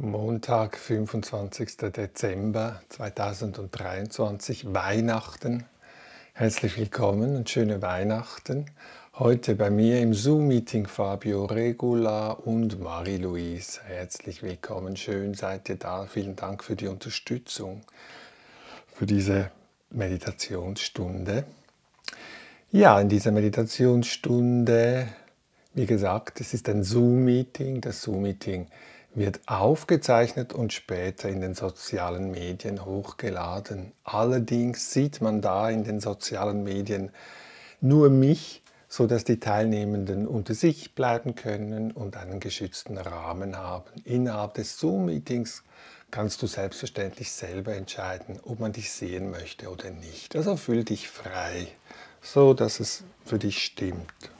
Montag, 25. Dezember 2023, Weihnachten. Herzlich willkommen und schöne Weihnachten. Heute bei mir im Zoom-Meeting Fabio Regula und Marie-Louise. Herzlich willkommen, schön seid ihr da. Vielen Dank für die Unterstützung, für diese Meditationsstunde. Ja, in dieser Meditationsstunde, wie gesagt, es ist ein Zoom-Meeting. Das Zoom-Meeting wird aufgezeichnet und später in den sozialen Medien hochgeladen. Allerdings sieht man da in den sozialen Medien nur mich, so dass die Teilnehmenden unter sich bleiben können und einen geschützten Rahmen haben. Innerhalb des Zoom-Meetings kannst du selbstverständlich selber entscheiden, ob man dich sehen möchte oder nicht. Also fühl dich frei, so dass es für dich stimmt.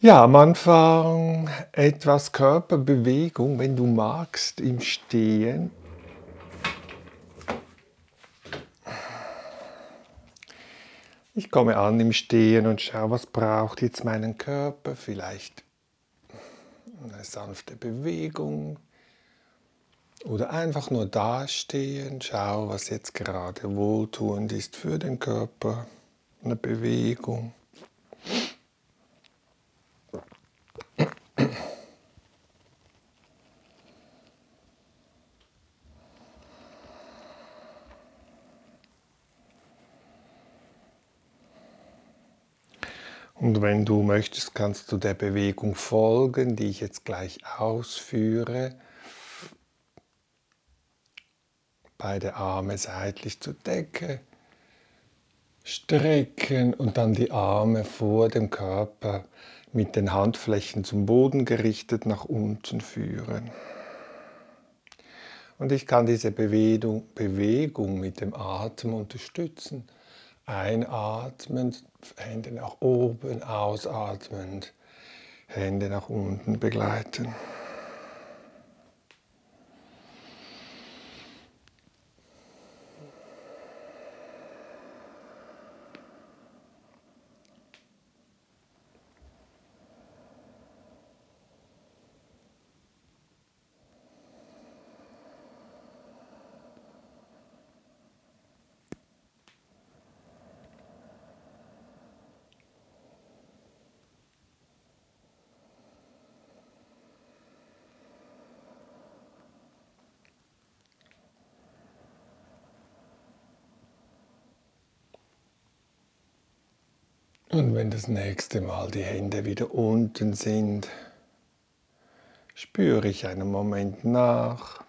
Ja, am Anfang etwas Körperbewegung, wenn du magst, im Stehen. Ich komme an im Stehen und schaue, was braucht jetzt meinen Körper. Vielleicht eine sanfte Bewegung oder einfach nur dastehen. Schau, was jetzt gerade wohltuend ist für den Körper. Eine Bewegung. Und wenn du möchtest, kannst du der Bewegung folgen, die ich jetzt gleich ausführe. Beide Arme seitlich zur Decke strecken und dann die Arme vor dem Körper mit den Handflächen zum Boden gerichtet nach unten führen. Und ich kann diese Bewegung, Bewegung mit dem Atem unterstützen. Einatmend, Hände nach oben, ausatmend, Hände nach unten begleiten. Und wenn das nächste Mal die Hände wieder unten sind, spüre ich einen Moment nach,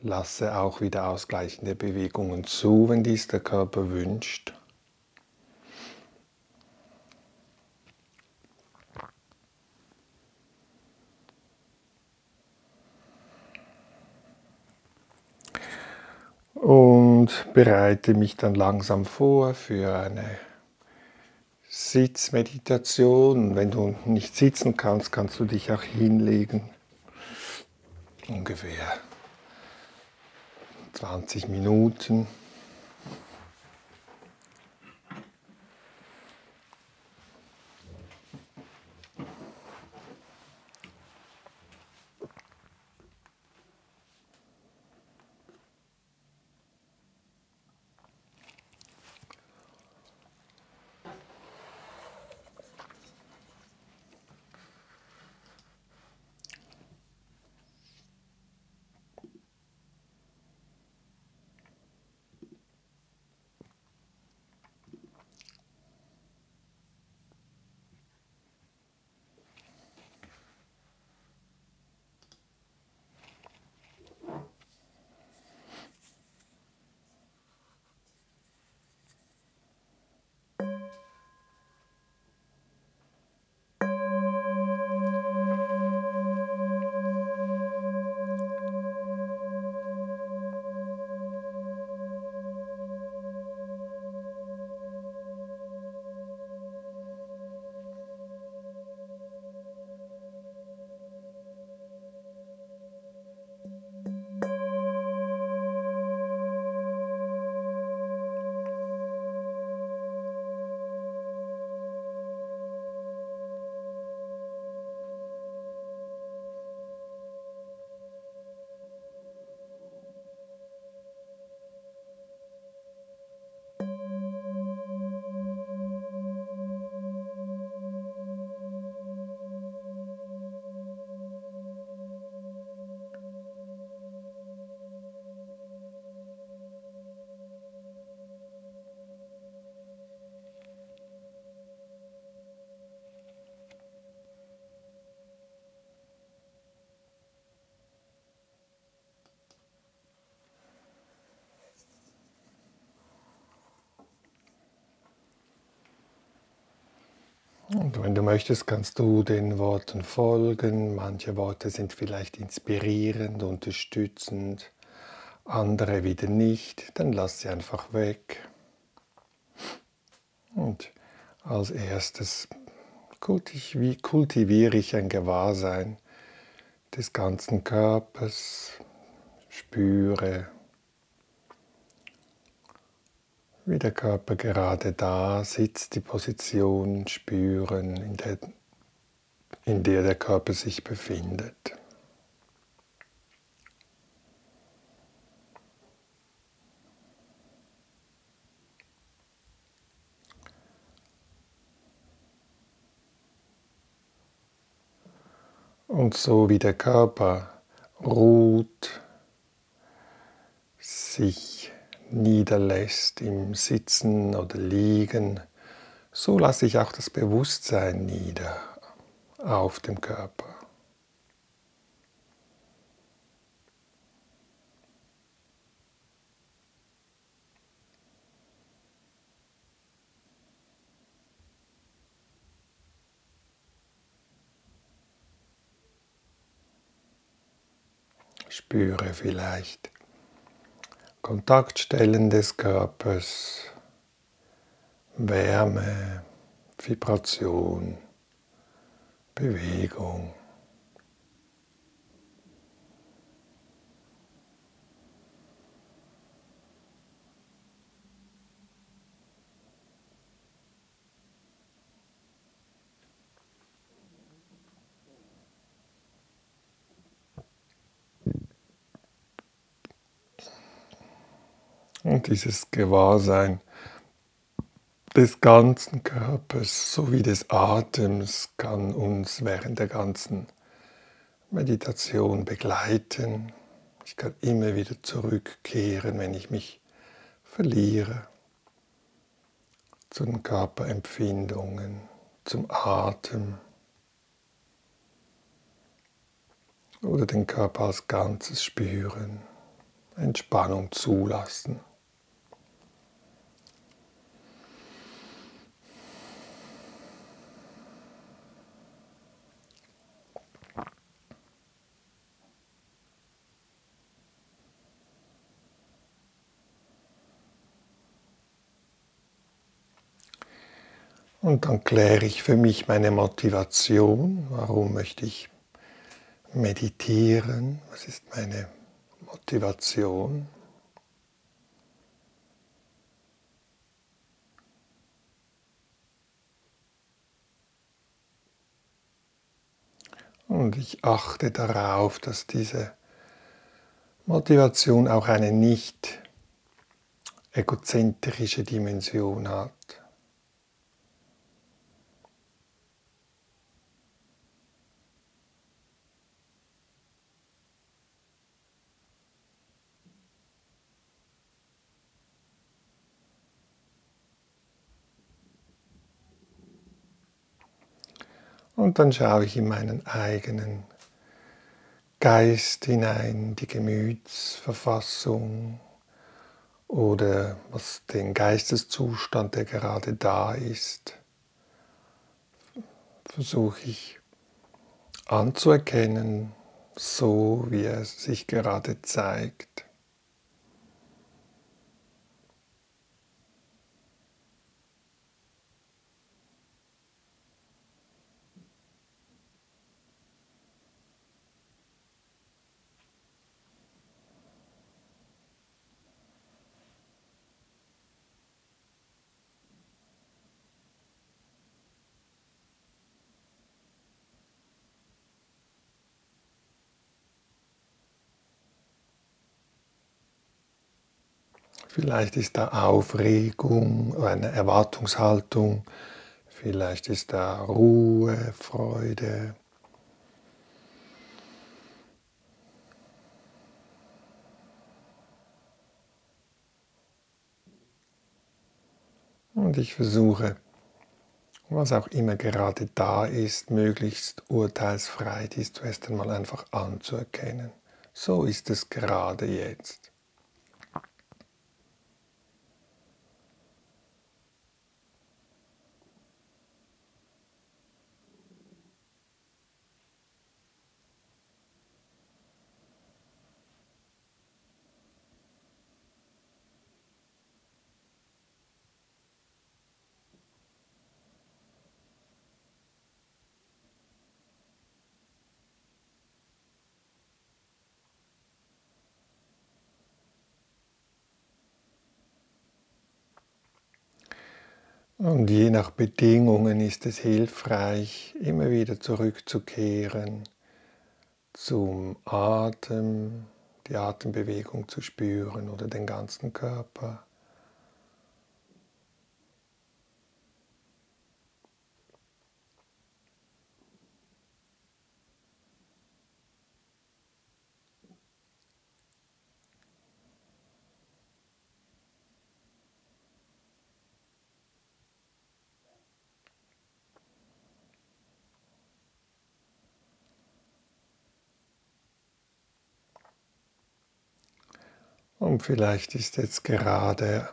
lasse auch wieder ausgleichende Bewegungen zu, wenn dies der Körper wünscht. Und bereite mich dann langsam vor für eine Sitzmeditation. Wenn du nicht sitzen kannst, kannst du dich auch hinlegen. Ungefähr 20 Minuten. Und wenn du möchtest, kannst du den Worten folgen. Manche Worte sind vielleicht inspirierend, unterstützend, andere wieder nicht. Dann lass sie einfach weg. Und als erstes kultiviere ich ein Gewahrsein des ganzen Körpers, spüre, wie der Körper gerade da sitzt, die Position spüren, in der, in der der Körper sich befindet. Und so wie der Körper ruht, sich niederlässt im Sitzen oder Liegen, so lasse ich auch das Bewusstsein nieder auf dem Körper. Spüre vielleicht Kontaktstellen des Körpers, Wärme, Vibration, Bewegung. Und dieses Gewahrsein des ganzen Körpers sowie des Atems kann uns während der ganzen Meditation begleiten. Ich kann immer wieder zurückkehren, wenn ich mich verliere zu den Körperempfindungen, zum Atem oder den Körper als Ganzes spüren, Entspannung zulassen. Und dann kläre ich für mich meine Motivation. Warum möchte ich meditieren? Was ist meine Motivation? Und ich achte darauf, dass diese Motivation auch eine nicht egozentrische Dimension hat. Und dann schaue ich in meinen eigenen Geist hinein, die Gemütsverfassung oder was den Geisteszustand, der gerade da ist, versuche ich anzuerkennen, so wie er sich gerade zeigt. Vielleicht ist da Aufregung, eine Erwartungshaltung, vielleicht ist da Ruhe, Freude. Und ich versuche, was auch immer gerade da ist, möglichst urteilsfrei dies zuerst einmal einfach anzuerkennen. So ist es gerade jetzt. Und je nach Bedingungen ist es hilfreich, immer wieder zurückzukehren zum Atem, die Atembewegung zu spüren oder den ganzen Körper. Und vielleicht ist jetzt gerade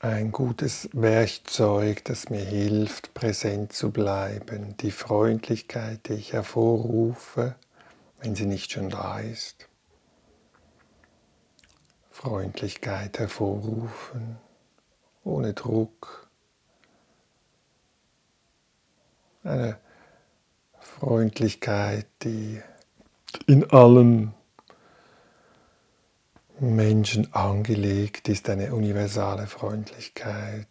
ein gutes Werkzeug, das mir hilft, präsent zu bleiben, die Freundlichkeit, die ich hervorrufe, wenn sie nicht schon da ist. Freundlichkeit hervorrufen, ohne Druck. Eine Freundlichkeit, die in allen Menschen angelegt ist eine universale Freundlichkeit.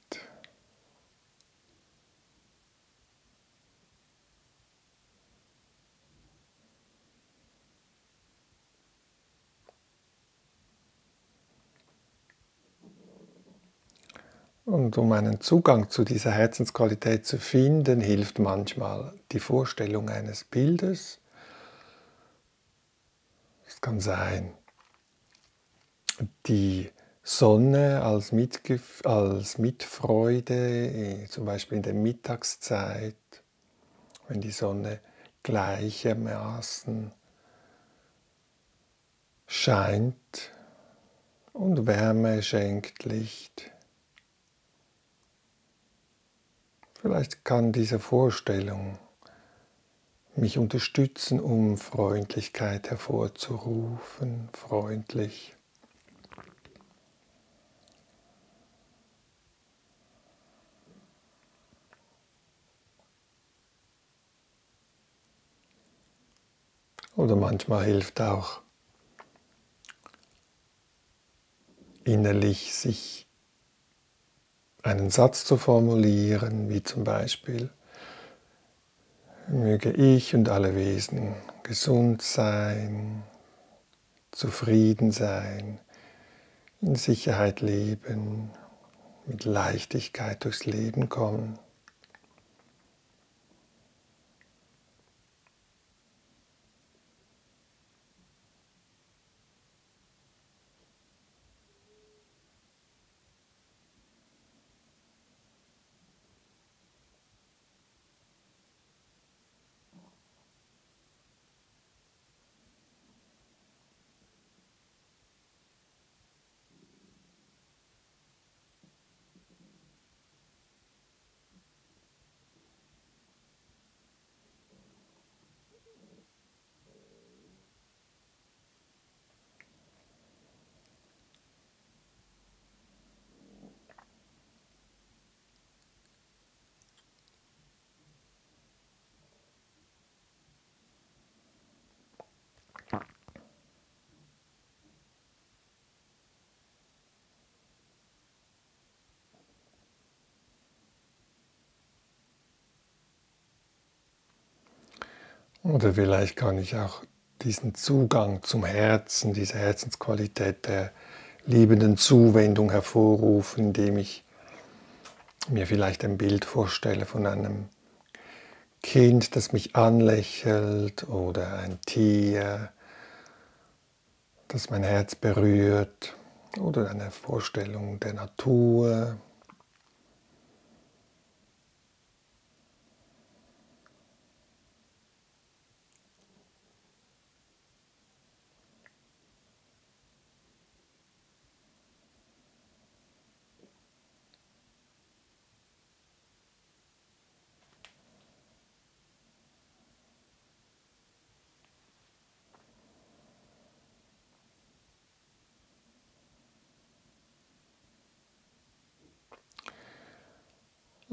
Und um einen Zugang zu dieser Herzensqualität zu finden, hilft manchmal die Vorstellung eines Bildes. Es kann sein, die Sonne als, Mitgef als Mitfreude, eh, zum Beispiel in der Mittagszeit, wenn die Sonne gleichermaßen scheint und Wärme schenkt, Licht. Vielleicht kann diese Vorstellung mich unterstützen, um Freundlichkeit hervorzurufen, freundlich. Oder manchmal hilft auch innerlich sich einen Satz zu formulieren, wie zum Beispiel, möge ich und alle Wesen gesund sein, zufrieden sein, in Sicherheit leben, mit Leichtigkeit durchs Leben kommen. Oder vielleicht kann ich auch diesen Zugang zum Herzen, diese Herzensqualität der liebenden Zuwendung hervorrufen, indem ich mir vielleicht ein Bild vorstelle von einem Kind, das mich anlächelt oder ein Tier, das mein Herz berührt oder eine Vorstellung der Natur,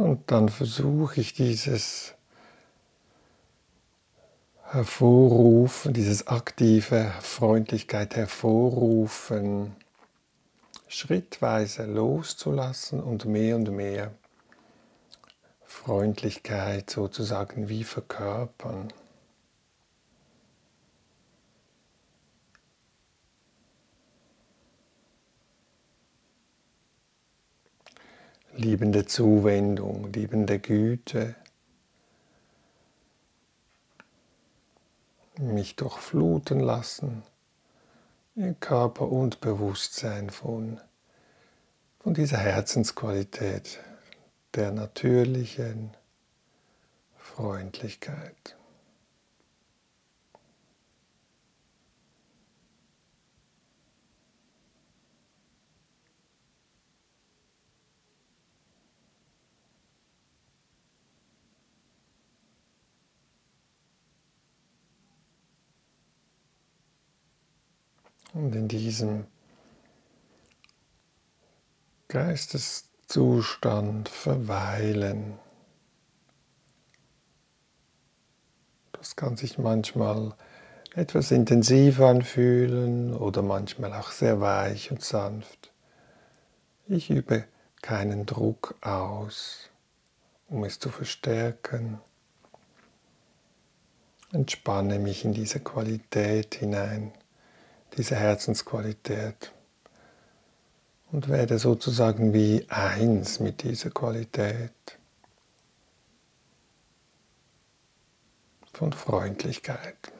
Und dann versuche ich dieses Hervorrufen, dieses aktive Freundlichkeit hervorrufen, schrittweise loszulassen und mehr und mehr Freundlichkeit sozusagen wie verkörpern. Liebende Zuwendung, liebende Güte, mich durchfluten lassen, in Körper und Bewusstsein von, von dieser Herzensqualität, der natürlichen Freundlichkeit. Und in diesem Geisteszustand verweilen. Das kann sich manchmal etwas intensiv anfühlen oder manchmal auch sehr weich und sanft. Ich übe keinen Druck aus, um es zu verstärken. Entspanne mich in diese Qualität hinein diese Herzensqualität und werde sozusagen wie eins mit dieser Qualität von Freundlichkeit.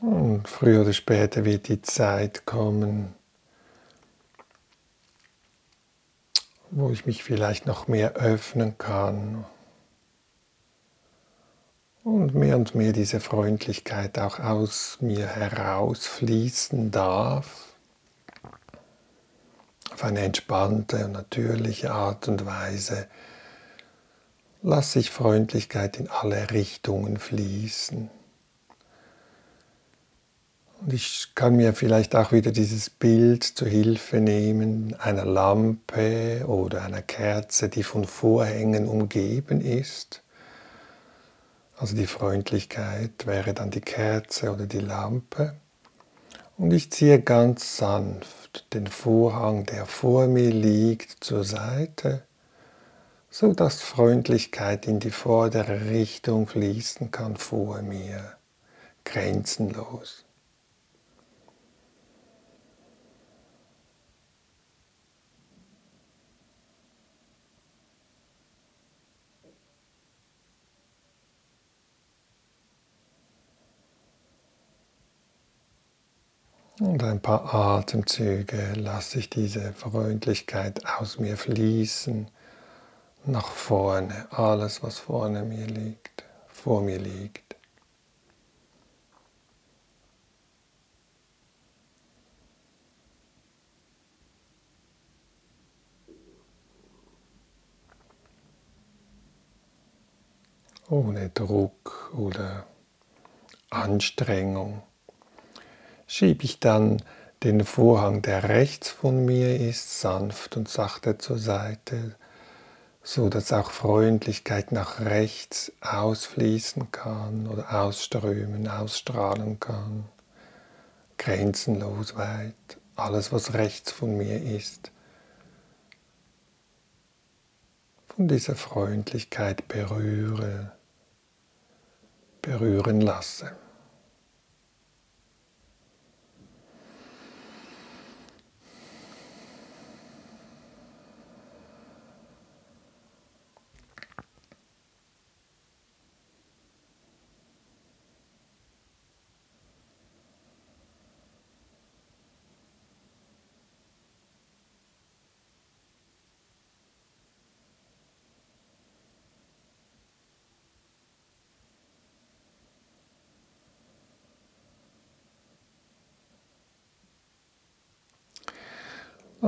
Und früher oder später wird die Zeit kommen, wo ich mich vielleicht noch mehr öffnen kann und mehr und mehr diese Freundlichkeit auch aus mir herausfließen darf, auf eine entspannte und natürliche Art und Weise lasse ich Freundlichkeit in alle Richtungen fließen. Und ich kann mir vielleicht auch wieder dieses Bild zur Hilfe nehmen, einer Lampe oder einer Kerze, die von Vorhängen umgeben ist. Also die Freundlichkeit wäre dann die Kerze oder die Lampe. Und ich ziehe ganz sanft den Vorhang, der vor mir liegt, zur Seite, so dass Freundlichkeit in die vordere Richtung fließen kann vor mir, grenzenlos. Und ein paar Atemzüge lasse ich diese Freundlichkeit aus mir fließen, nach vorne, alles was vorne mir liegt, vor mir liegt. Ohne Druck oder Anstrengung schiebe ich dann den Vorhang, der rechts von mir ist, sanft und sachte zur Seite, so dass auch Freundlichkeit nach rechts ausfließen kann oder ausströmen, ausstrahlen kann, grenzenlos weit, alles was rechts von mir ist, von dieser Freundlichkeit berühre, berühren lasse.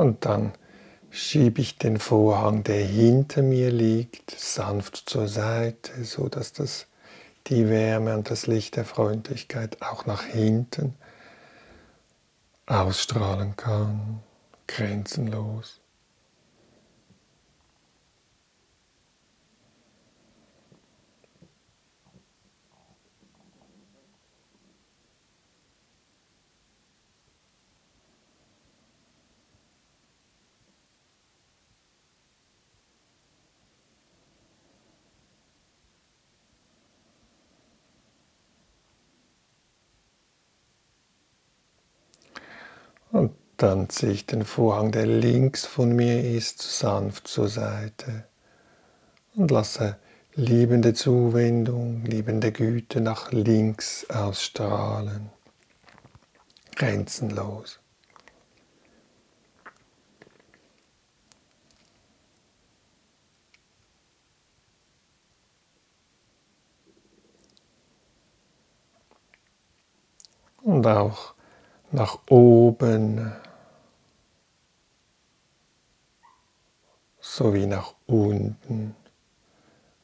Und dann schiebe ich den Vorhang, der hinter mir liegt, sanft zur Seite, so dass das die Wärme und das Licht der Freundlichkeit auch nach hinten ausstrahlen kann, grenzenlos. Dann ziehe ich den Vorhang, der links von mir ist, sanft zur Seite und lasse liebende Zuwendung, liebende Güte nach links ausstrahlen. Grenzenlos. Und auch nach oben sowie nach unten.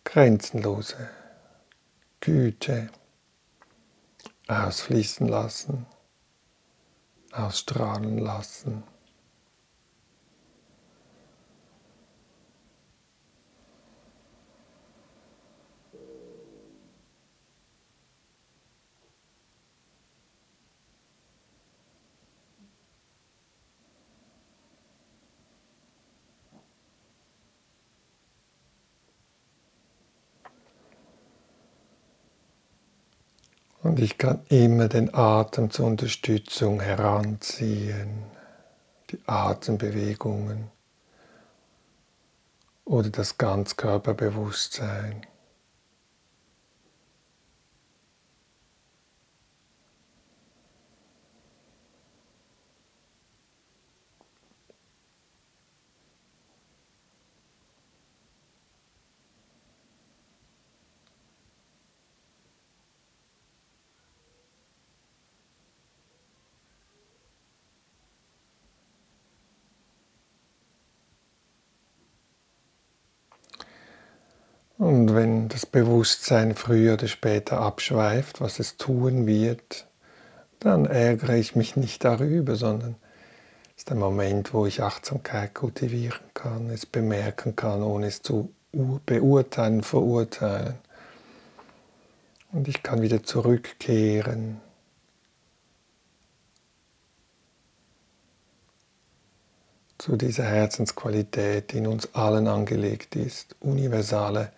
Grenzenlose Güte ausfließen lassen, ausstrahlen lassen. Und ich kann immer den Atem zur Unterstützung heranziehen, die Atembewegungen oder das Ganzkörperbewusstsein. Und wenn das Bewusstsein früher oder später abschweift, was es tun wird, dann ärgere ich mich nicht darüber, sondern es ist ein Moment, wo ich Achtsamkeit kultivieren kann, es bemerken kann, ohne es zu beurteilen, verurteilen. Und ich kann wieder zurückkehren. zu dieser Herzensqualität, die in uns allen angelegt ist, universale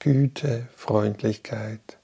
Güte, Freundlichkeit.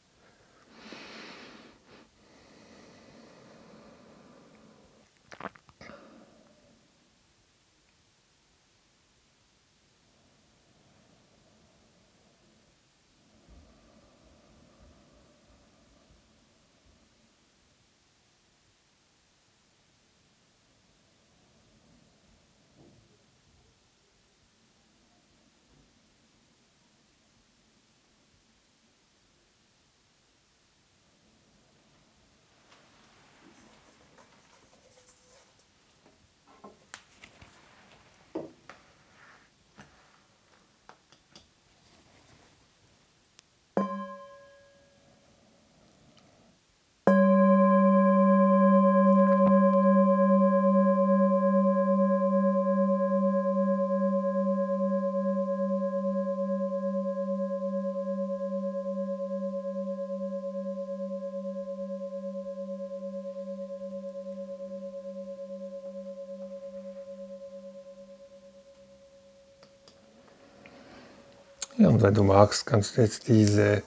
Ja, und wenn du magst, kannst du jetzt diese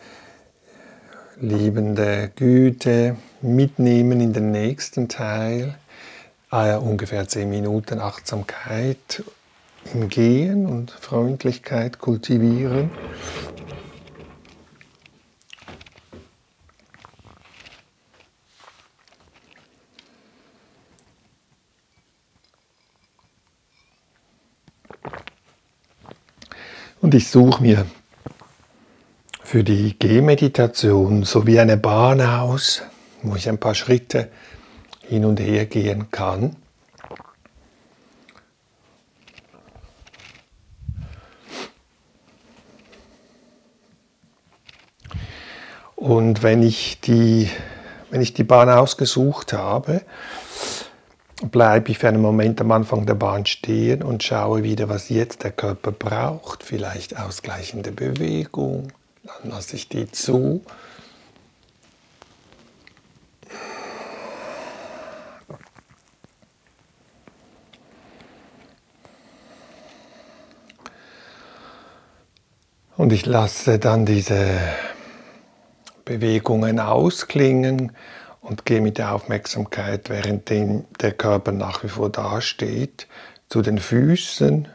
liebende Güte mitnehmen in den nächsten Teil. Ah ja, ungefähr zehn Minuten Achtsamkeit im Gehen und Freundlichkeit kultivieren. Und ich suche mir für die Gehmeditation sowie eine Bahn aus, wo ich ein paar Schritte hin und her gehen kann. Und wenn ich die, wenn ich die Bahn ausgesucht habe, bleibe ich für einen Moment am Anfang der Bahn stehen und schaue wieder, was jetzt der Körper braucht. Vielleicht ausgleichende Bewegung, dann lasse ich die zu. Und ich lasse dann diese Bewegungen ausklingen und gehe mit der Aufmerksamkeit, während der Körper nach wie vor dasteht, zu den Füßen,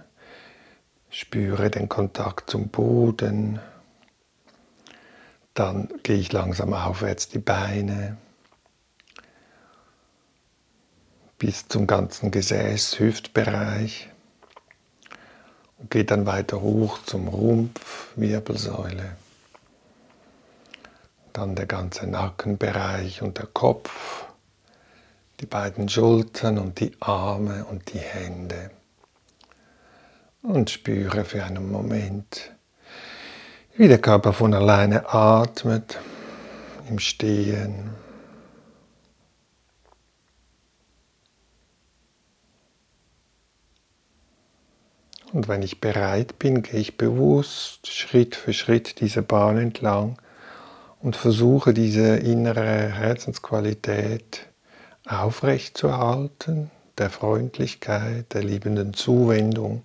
spüre den Kontakt zum Boden, dann gehe ich langsam aufwärts die Beine bis zum ganzen Gesäß, Hüftbereich und gehe dann weiter hoch zum Rumpf, Wirbelsäule dann der ganze Nackenbereich und der Kopf, die beiden Schultern und die Arme und die Hände. Und spüre für einen Moment, wie der Körper von alleine atmet im Stehen. Und wenn ich bereit bin, gehe ich bewusst Schritt für Schritt diese Bahn entlang und versuche diese innere Herzensqualität aufrechtzuerhalten, der Freundlichkeit, der liebenden Zuwendung.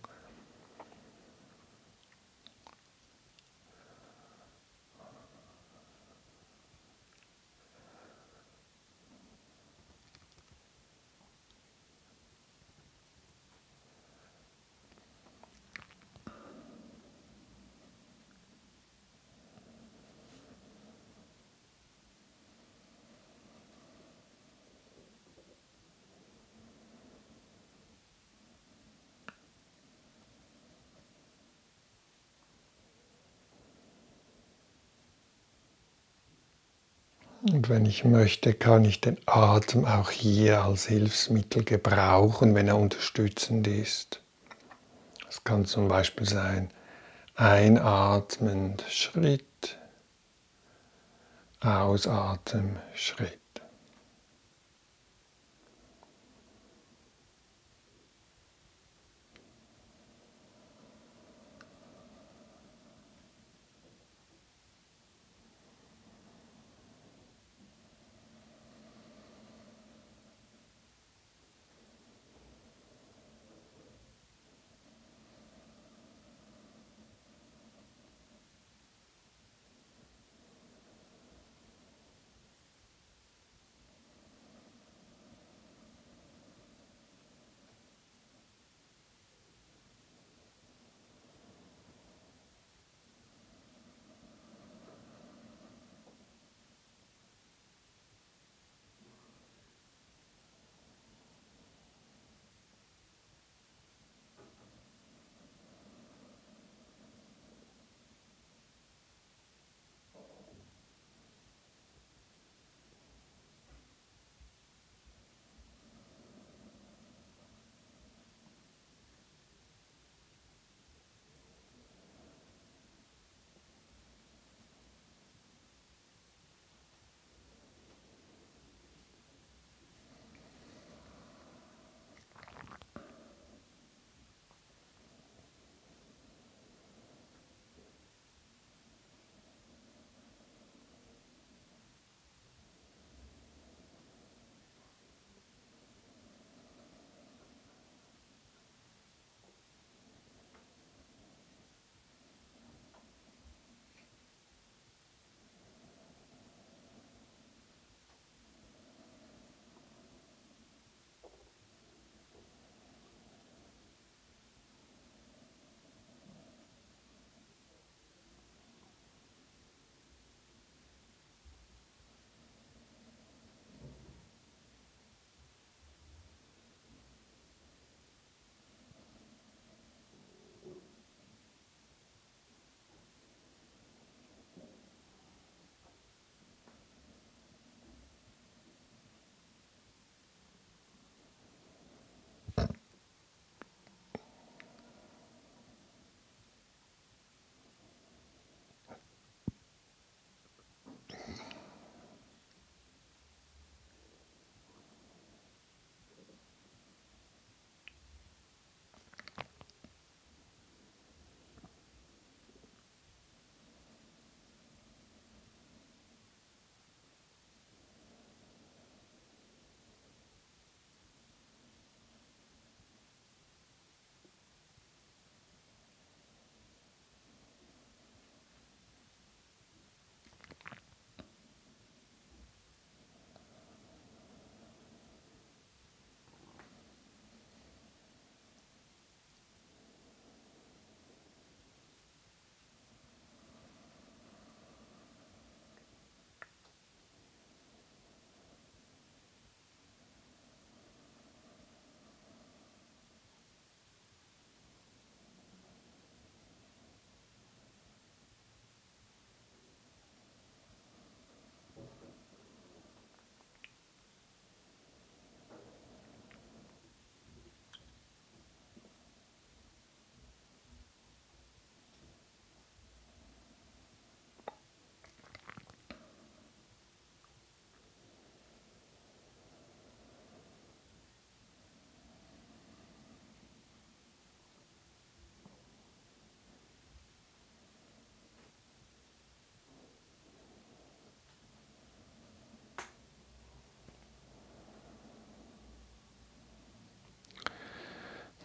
Wenn ich möchte, kann ich den Atem auch hier als Hilfsmittel gebrauchen, wenn er unterstützend ist. Es kann zum Beispiel sein, einatmend Schritt, ausatmen Schritt.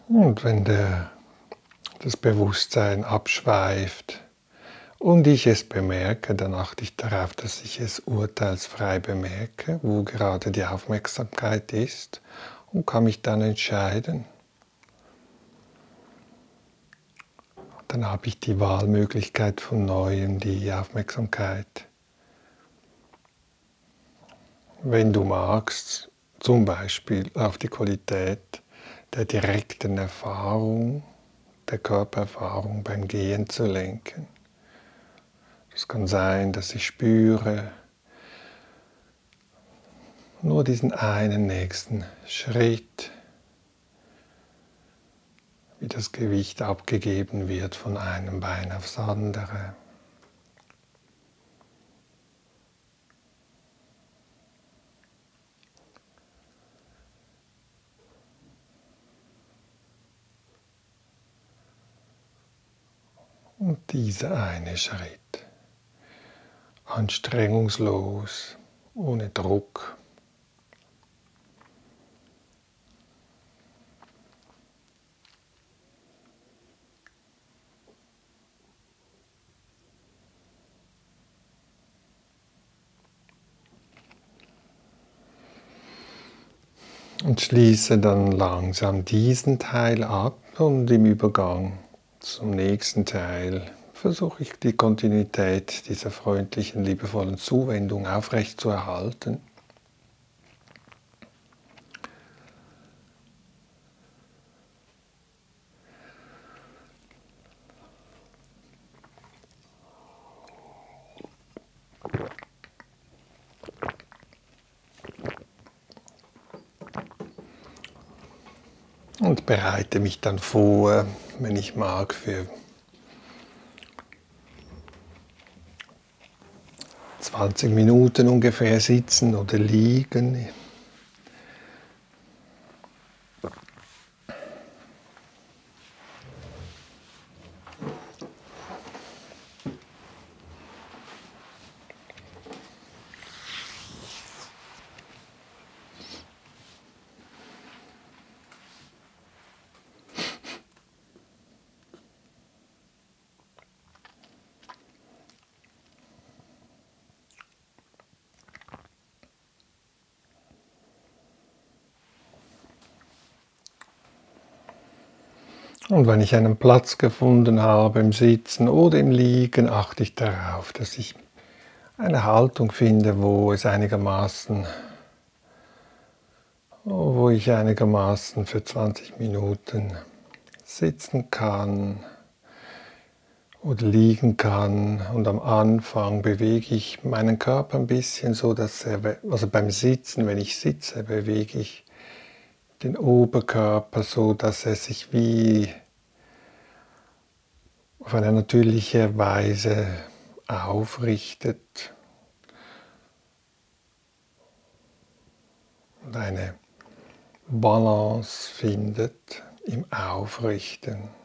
Und wenn der, das Bewusstsein abschweift und ich es bemerke, dann achte ich darauf, dass ich es urteilsfrei bemerke, wo gerade die Aufmerksamkeit ist und kann mich dann entscheiden. Dann habe ich die Wahlmöglichkeit von neuem, die Aufmerksamkeit. Wenn du magst, zum Beispiel auf die Qualität der direkten Erfahrung, der Körpererfahrung beim Gehen zu lenken. Es kann sein, dass ich spüre, nur diesen einen nächsten Schritt, wie das Gewicht abgegeben wird von einem Bein aufs andere. Und dieser eine Schritt, anstrengungslos, ohne Druck. Und schließe dann langsam diesen Teil ab und im Übergang zum nächsten Teil versuche ich die Kontinuität dieser freundlichen, liebevollen Zuwendung aufrechtzuerhalten. Und bereite mich dann vor, wenn ich mag, für 20 Minuten ungefähr sitzen oder liegen. Und wenn ich einen Platz gefunden habe im Sitzen oder im Liegen, achte ich darauf, dass ich eine Haltung finde, wo es einigermaßen, wo ich einigermaßen für 20 Minuten sitzen kann oder liegen kann. Und am Anfang bewege ich meinen Körper ein bisschen so, dass er, also beim Sitzen, wenn ich sitze, bewege ich den Oberkörper so, dass er sich wie auf eine natürliche Weise aufrichtet und eine Balance findet im Aufrichten.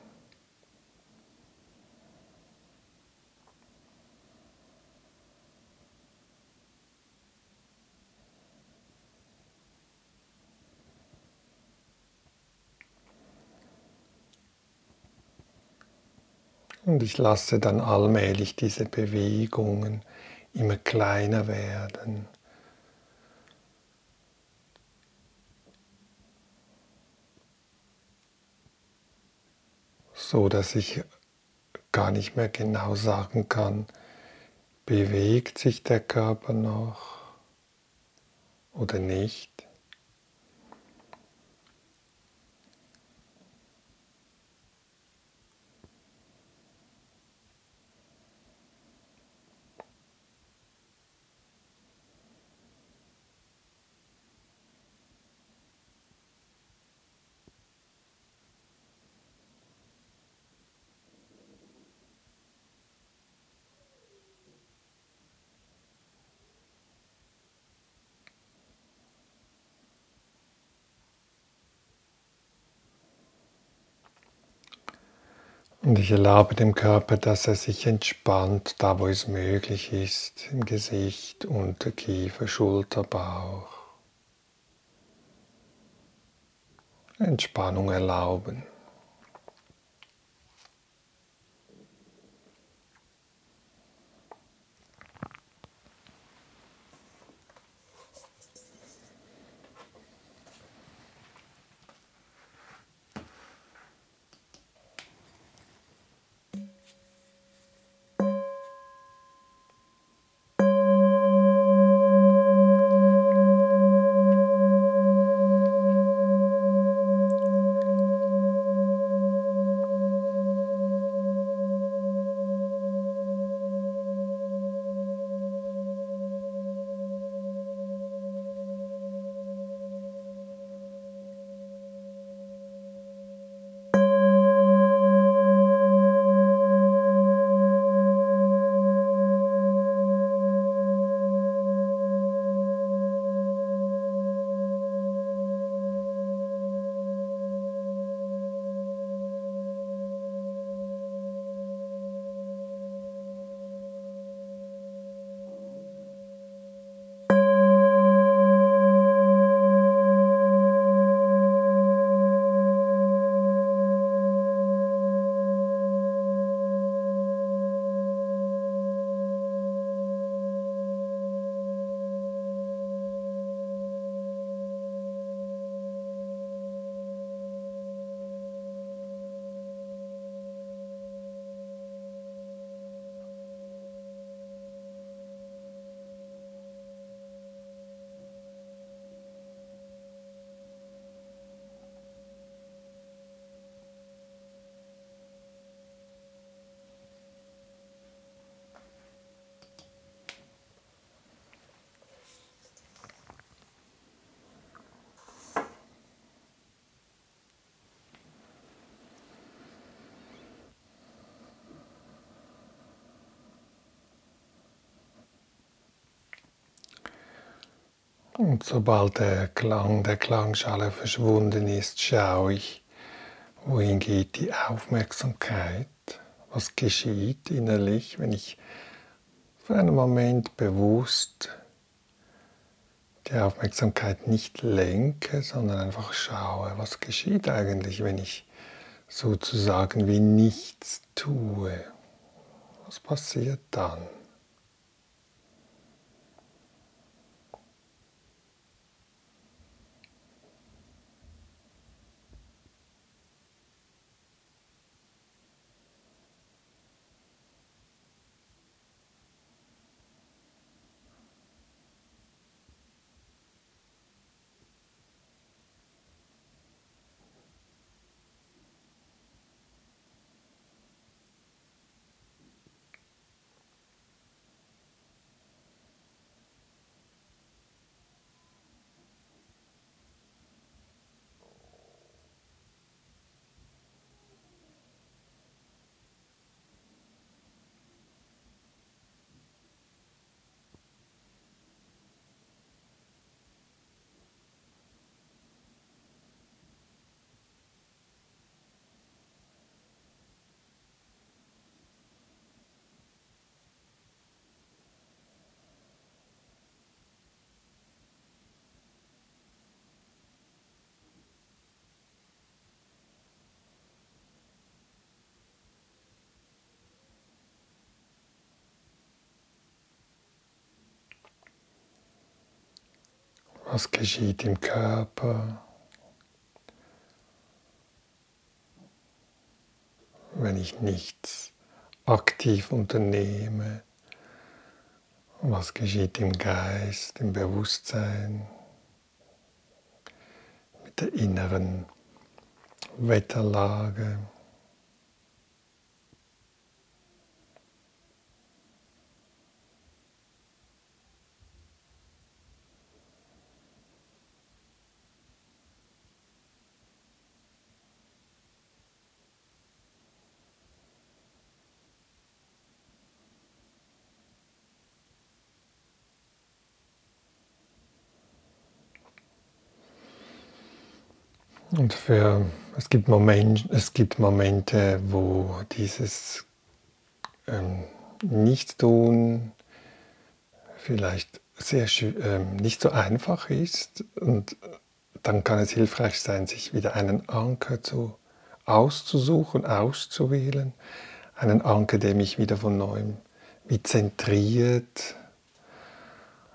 Und ich lasse dann allmählich diese Bewegungen immer kleiner werden. So dass ich gar nicht mehr genau sagen kann, bewegt sich der Körper noch oder nicht. Und ich erlaube dem Körper, dass er sich entspannt, da wo es möglich ist, im Gesicht, Unterkiefer, Schulter, Bauch. Entspannung erlauben. Und sobald der Klang der Klangschale verschwunden ist, schaue ich, wohin geht die Aufmerksamkeit, was geschieht innerlich, wenn ich für einen Moment bewusst die Aufmerksamkeit nicht lenke, sondern einfach schaue, was geschieht eigentlich, wenn ich sozusagen wie nichts tue. Was passiert dann? Was geschieht im Körper, wenn ich nichts aktiv unternehme? Was geschieht im Geist, im Bewusstsein, mit der inneren Wetterlage? Und für, es, gibt Moment, es gibt Momente, wo dieses ähm, Nichtstun vielleicht sehr ähm, nicht so einfach ist und dann kann es hilfreich sein, sich wieder einen Anker zu, auszusuchen, auszuwählen. Einen Anker, der mich wieder von neuem wie zentriert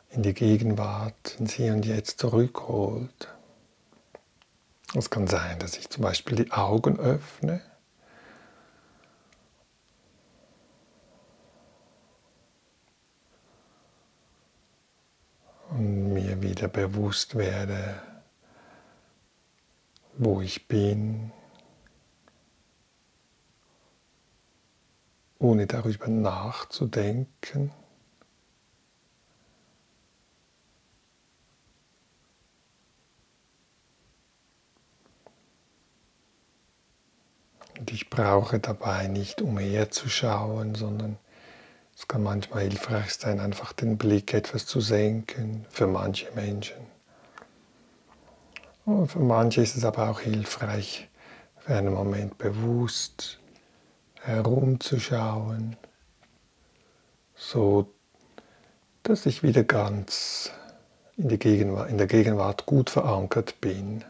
in die Gegenwart, ins Hier und Jetzt zurückholt. Es kann sein, dass ich zum Beispiel die Augen öffne und mir wieder bewusst werde, wo ich bin, ohne darüber nachzudenken. Und ich brauche dabei nicht umherzuschauen, sondern es kann manchmal hilfreich sein, einfach den Blick etwas zu senken für manche Menschen. Und für manche ist es aber auch hilfreich, für einen Moment bewusst herumzuschauen, so dass ich wieder ganz in, Gegenwart, in der Gegenwart gut verankert bin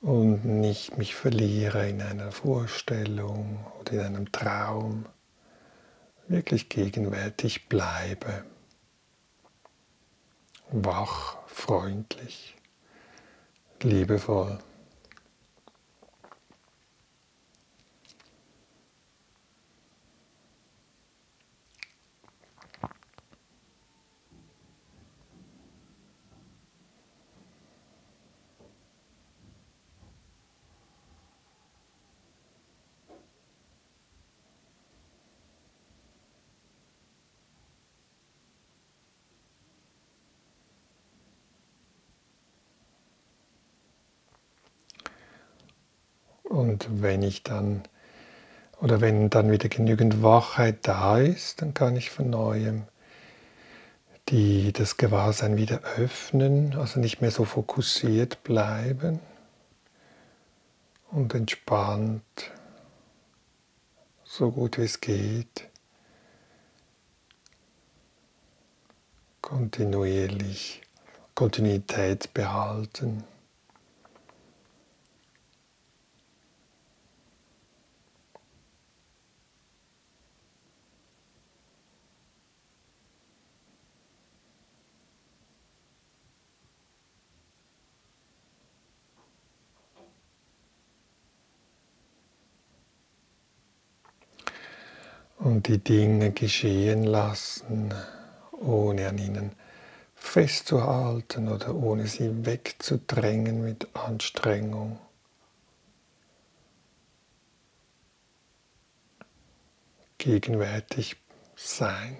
und nicht mich verliere in einer Vorstellung oder in einem Traum wirklich gegenwärtig bleibe. Wach, freundlich, liebevoll. Und wenn ich dann oder wenn dann wieder genügend Wachheit da ist, dann kann ich von neuem die, das Gewahrsein wieder öffnen, also nicht mehr so fokussiert bleiben und entspannt, so gut wie es geht, kontinuierlich Kontinuität behalten. Und die Dinge geschehen lassen, ohne an ihnen festzuhalten oder ohne sie wegzudrängen mit Anstrengung. Gegenwärtig sein.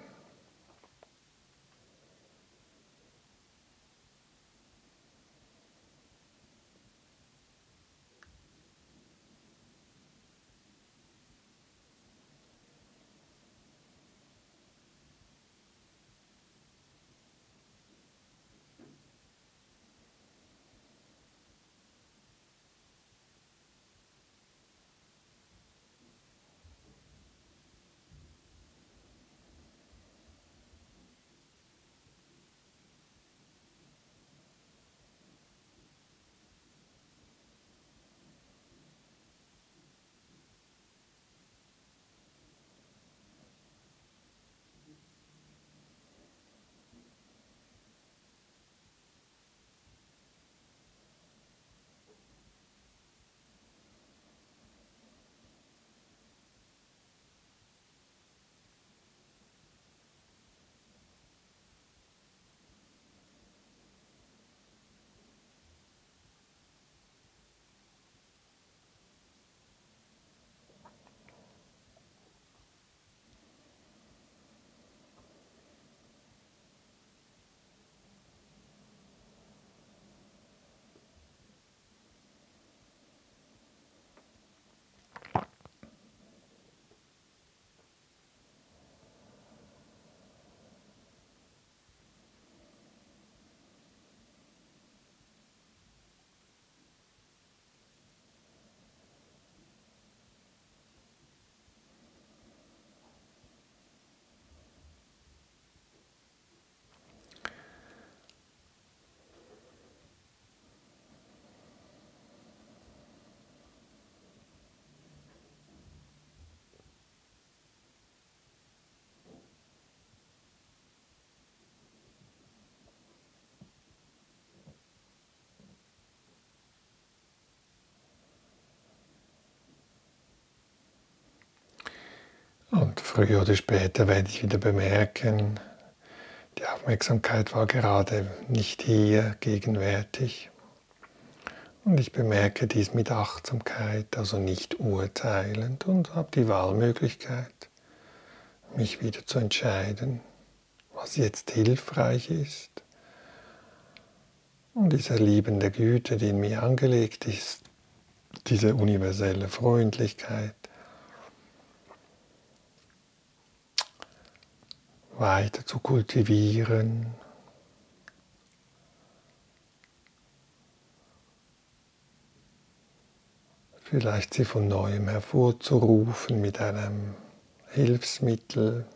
Früher oder später werde ich wieder bemerken, die Aufmerksamkeit war gerade nicht hier gegenwärtig. Und ich bemerke dies mit Achtsamkeit, also nicht urteilend und habe die Wahlmöglichkeit, mich wieder zu entscheiden, was jetzt hilfreich ist. Und diese liebende Güte, die in mir angelegt ist, diese universelle Freundlichkeit, weiter zu kultivieren. Vielleicht sie von neuem hervorzurufen mit einem Hilfsmittel.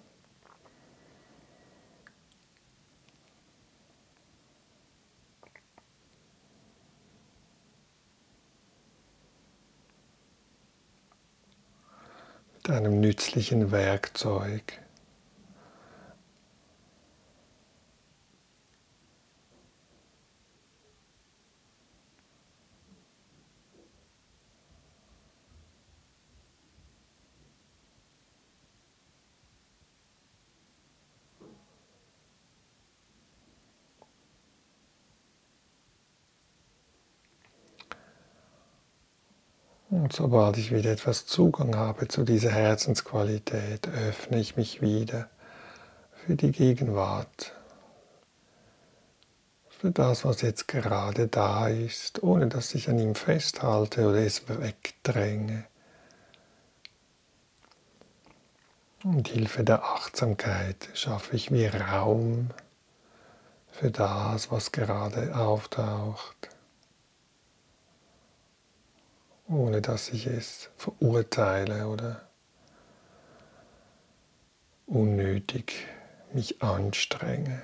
Mit einem nützlichen Werkzeug. Und sobald ich wieder etwas Zugang habe zu dieser Herzensqualität, öffne ich mich wieder für die Gegenwart, für das, was jetzt gerade da ist, ohne dass ich an ihm festhalte oder es wegdränge. Mit Hilfe der Achtsamkeit schaffe ich mir Raum für das, was gerade auftaucht ohne dass ich es verurteile oder unnötig mich anstrenge.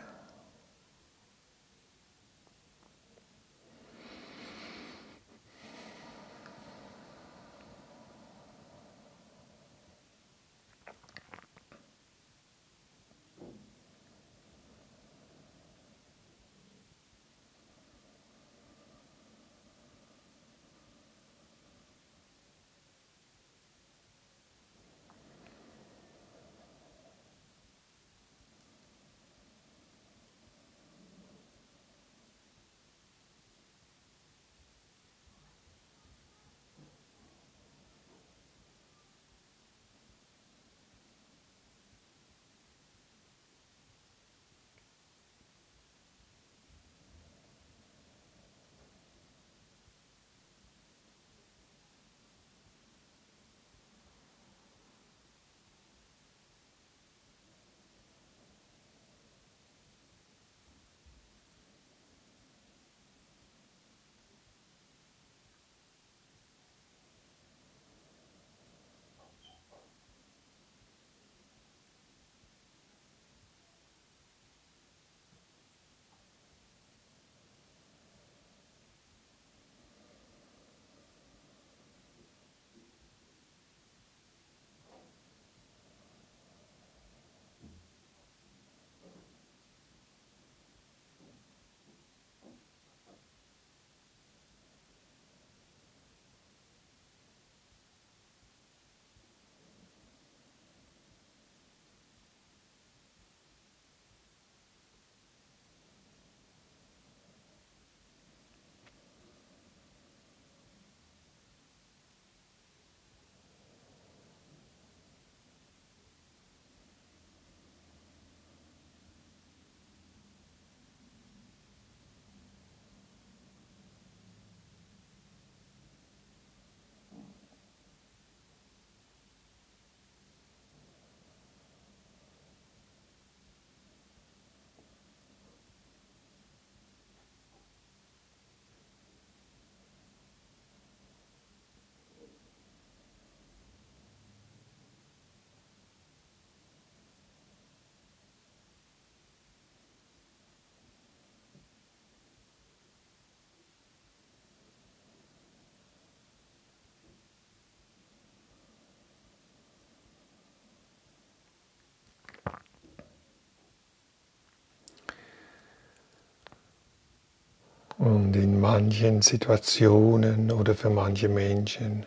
Und in manchen Situationen oder für manche Menschen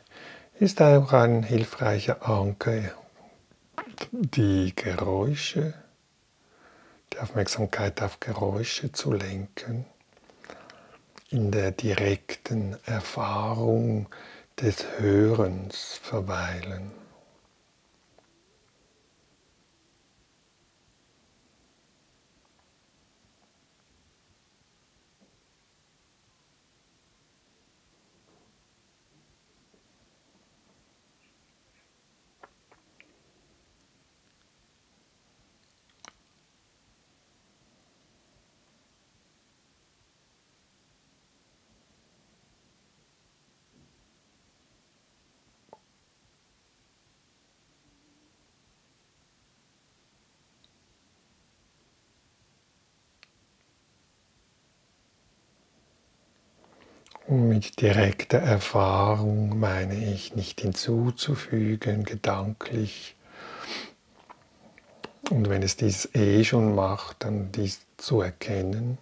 ist auch ein hilfreicher Anker die Geräusche, die Aufmerksamkeit auf Geräusche zu lenken, in der direkten Erfahrung des Hörens verweilen. Mit direkter Erfahrung meine ich nicht hinzuzufügen, gedanklich. Und wenn es dies eh schon macht, dann dies zu erkennen.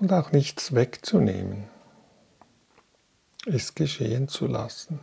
Und auch nichts wegzunehmen, es geschehen zu lassen.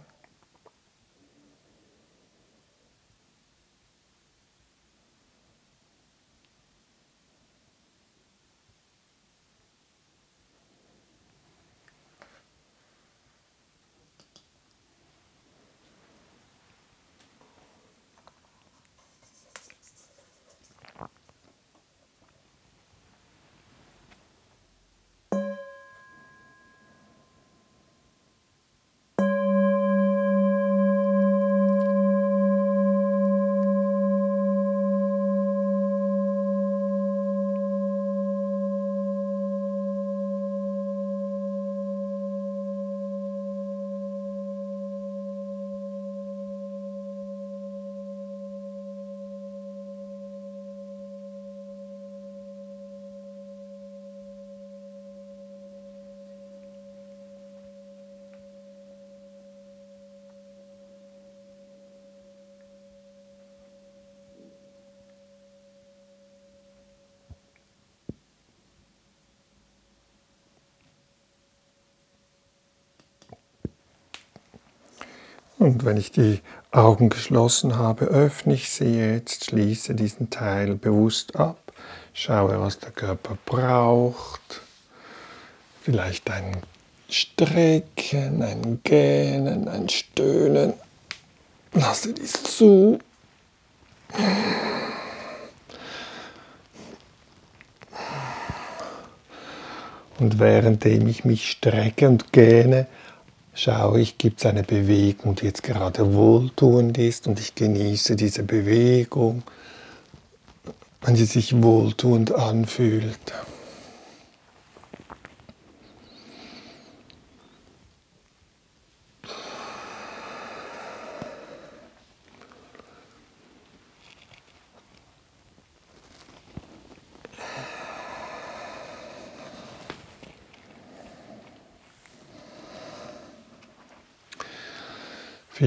Und wenn ich die Augen geschlossen habe, öffne ich sie jetzt, schließe diesen Teil bewusst ab, schaue, was der Körper braucht. Vielleicht ein Strecken, ein Gähnen, ein Stöhnen. Lasse dies zu. Und währenddem ich mich strecke und gähne, schaue ich, gibt es eine Bewegung, die jetzt gerade wohltuend ist und ich genieße diese Bewegung, wenn sie sich wohltuend anfühlt.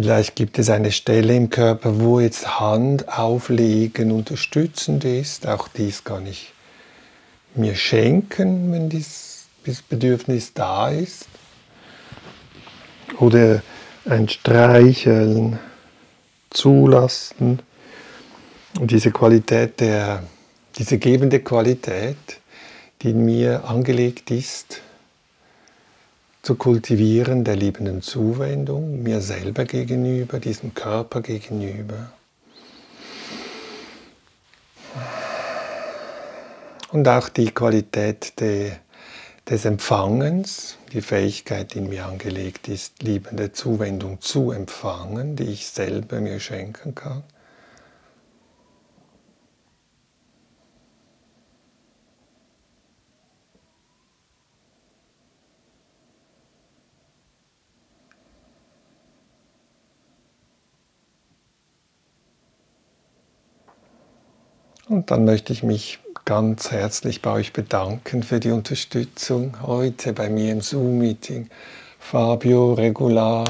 Vielleicht gibt es eine Stelle im Körper, wo jetzt Hand auflegen unterstützend ist. Auch dies kann ich mir schenken, wenn dieses Bedürfnis da ist. Oder ein Streicheln zulassen. Und diese Qualität der, diese gebende Qualität, die in mir angelegt ist, zu kultivieren der liebenden Zuwendung mir selber gegenüber, diesem Körper gegenüber. Und auch die Qualität de, des Empfangens, die Fähigkeit, die in mir angelegt ist, liebende Zuwendung zu empfangen, die ich selber mir schenken kann. Und dann möchte ich mich ganz herzlich bei euch bedanken für die Unterstützung heute bei mir im Zoom-Meeting. Fabio, Regular,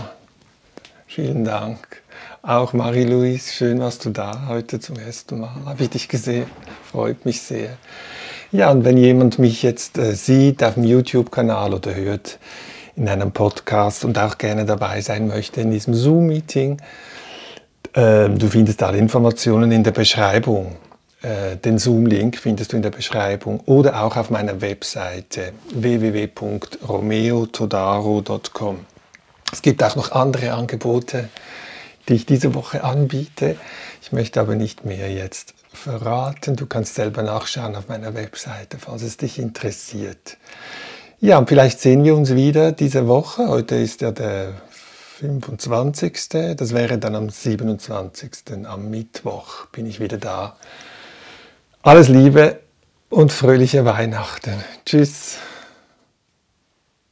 vielen Dank. Auch Marie-Louise, schön warst du da heute zum ersten Mal. Habe ich dich gesehen, freut mich sehr. Ja, und wenn jemand mich jetzt äh, sieht auf dem YouTube-Kanal oder hört in einem Podcast und auch gerne dabei sein möchte in diesem Zoom-Meeting, äh, du findest alle Informationen in der Beschreibung. Äh, den Zoom-Link findest du in der Beschreibung oder auch auf meiner Webseite www.romeotodaro.com. Es gibt auch noch andere Angebote, die ich diese Woche anbiete. Ich möchte aber nicht mehr jetzt verraten. Du kannst selber nachschauen auf meiner Webseite, falls es dich interessiert. Ja, und vielleicht sehen wir uns wieder diese Woche. Heute ist ja der 25. Das wäre dann am 27. am Mittwoch bin ich wieder da. Alles Liebe und fröhliche Weihnachten. Tschüss.